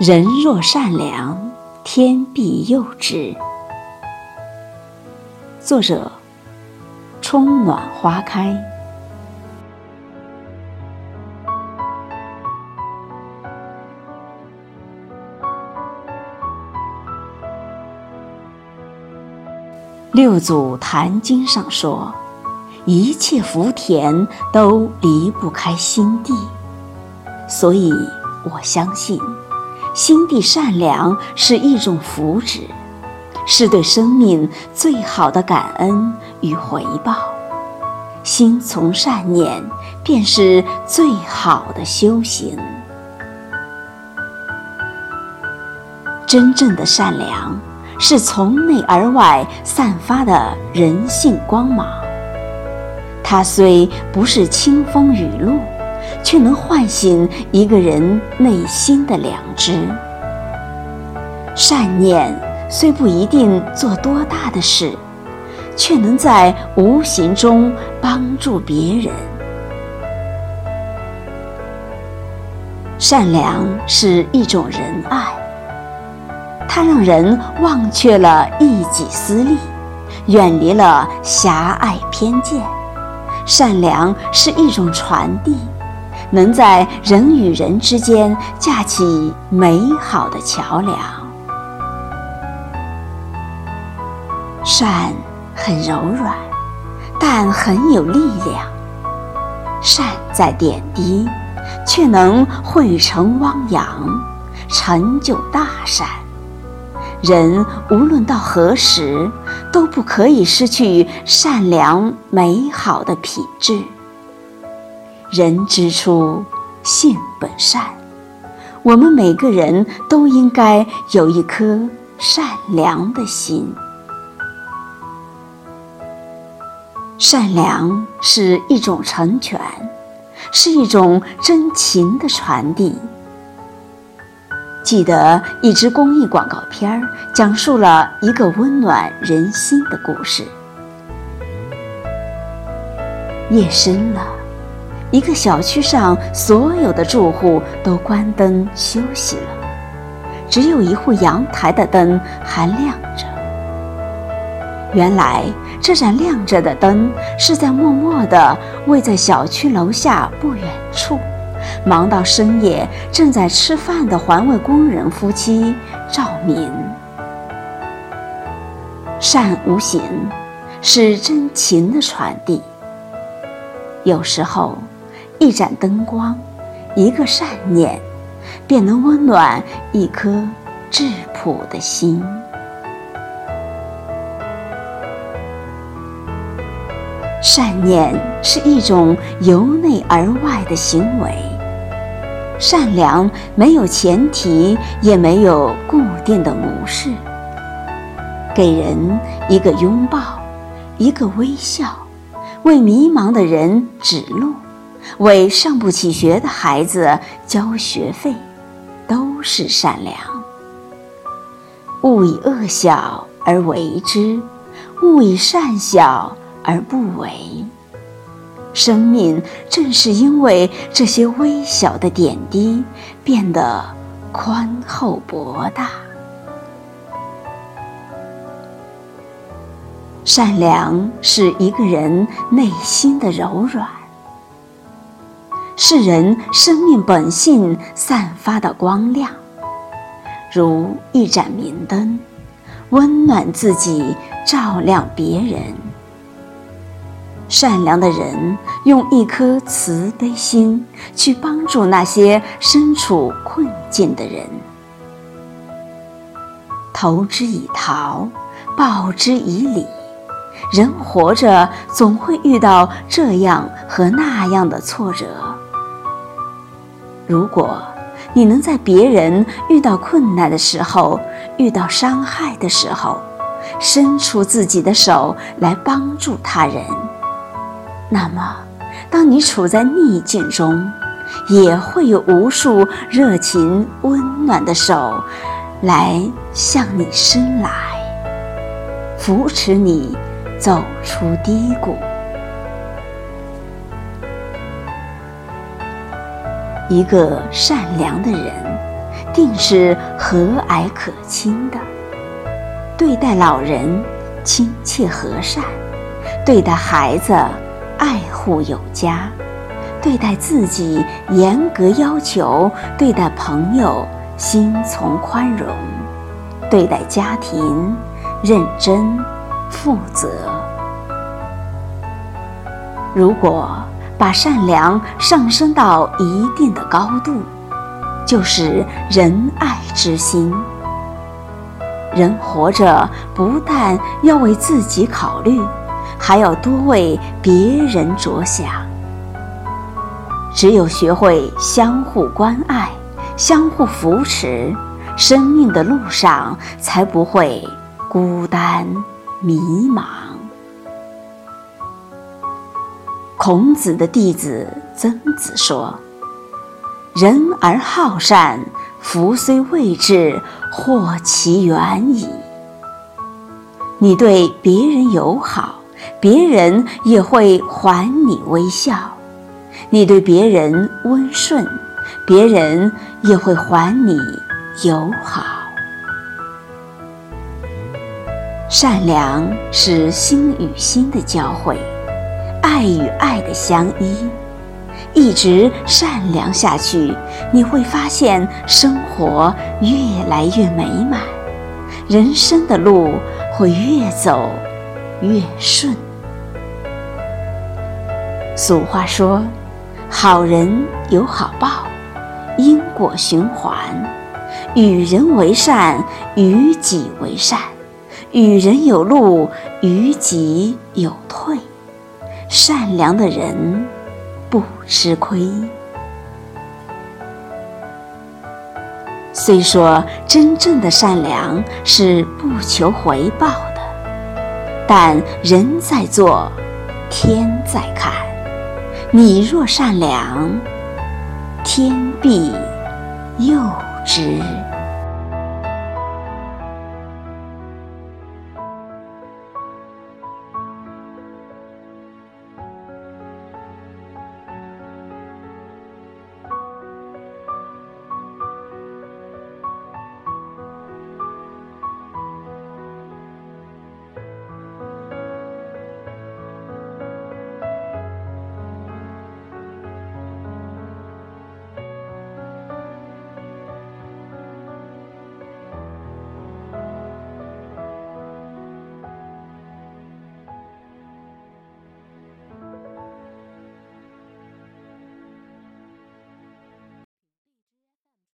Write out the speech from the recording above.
人若善良，天必佑之。作者：春暖花开。六祖坛经上说：“一切福田都离不开心地。”所以，我相信。心地善良是一种福祉，是对生命最好的感恩与回报。心存善念，便是最好的修行。真正的善良，是从内而外散发的人性光芒。它虽不是清风雨露。却能唤醒一个人内心的良知。善念虽不一定做多大的事，却能在无形中帮助别人。善良是一种仁爱，它让人忘却了一己私利，远离了狭隘偏见。善良是一种传递。能在人与人之间架起美好的桥梁。善很柔软，但很有力量。善在点滴，却能汇成汪洋，成就大善。人无论到何时，都不可以失去善良美好的品质。人之初，性本善。我们每个人都应该有一颗善良的心。善良是一种成全，是一种真情的传递。记得一支公益广告片儿，讲述了一个温暖人心的故事。夜深了。一个小区上所有的住户都关灯休息了，只有一户阳台的灯还亮着。原来，这盏亮着的灯是在默默地为在小区楼下不远处忙到深夜正在吃饭的环卫工人夫妻照明。善无形，是真情的传递。有时候。一盏灯光，一个善念，便能温暖一颗质朴的心。善念是一种由内而外的行为。善良没有前提，也没有固定的模式。给人一个拥抱，一个微笑，为迷茫的人指路。为上不起学的孩子交学费，都是善良。勿以恶小而为之，勿以善小而不为。生命正是因为这些微小的点滴，变得宽厚博大。善良是一个人内心的柔软。是人生命本性散发的光亮，如一盏明灯，温暖自己，照亮别人。善良的人用一颗慈悲心去帮助那些身处困境的人，投之以桃，报之以李。人活着总会遇到这样和那样的挫折。如果你能在别人遇到困难的时候、遇到伤害的时候，伸出自己的手来帮助他人，那么，当你处在逆境中，也会有无数热情温暖的手来向你伸来，扶持你走出低谷。一个善良的人，定是和蔼可亲的。对待老人亲切和善，对待孩子爱护有加，对待自己严格要求，对待朋友心从宽容，对待家庭认真负责。如果把善良上升到一定的高度，就是仁爱之心。人活着不但要为自己考虑，还要多为别人着想。只有学会相互关爱、相互扶持，生命的路上才不会孤单迷茫。孔子的弟子曾子说：“人而好善，福虽未至，祸其远矣。”你对别人友好，别人也会还你微笑；你对别人温顺，别人也会还你友好。善良是心与心的交汇。爱与爱的相依，一直善良下去，你会发现生活越来越美满，人生的路会越走越顺。俗话说：“好人有好报，因果循环。与人为善，与己为善；与人有路，与己有退。”善良的人不吃亏。虽说真正的善良是不求回报的，但人在做，天在看。你若善良，天必佑之。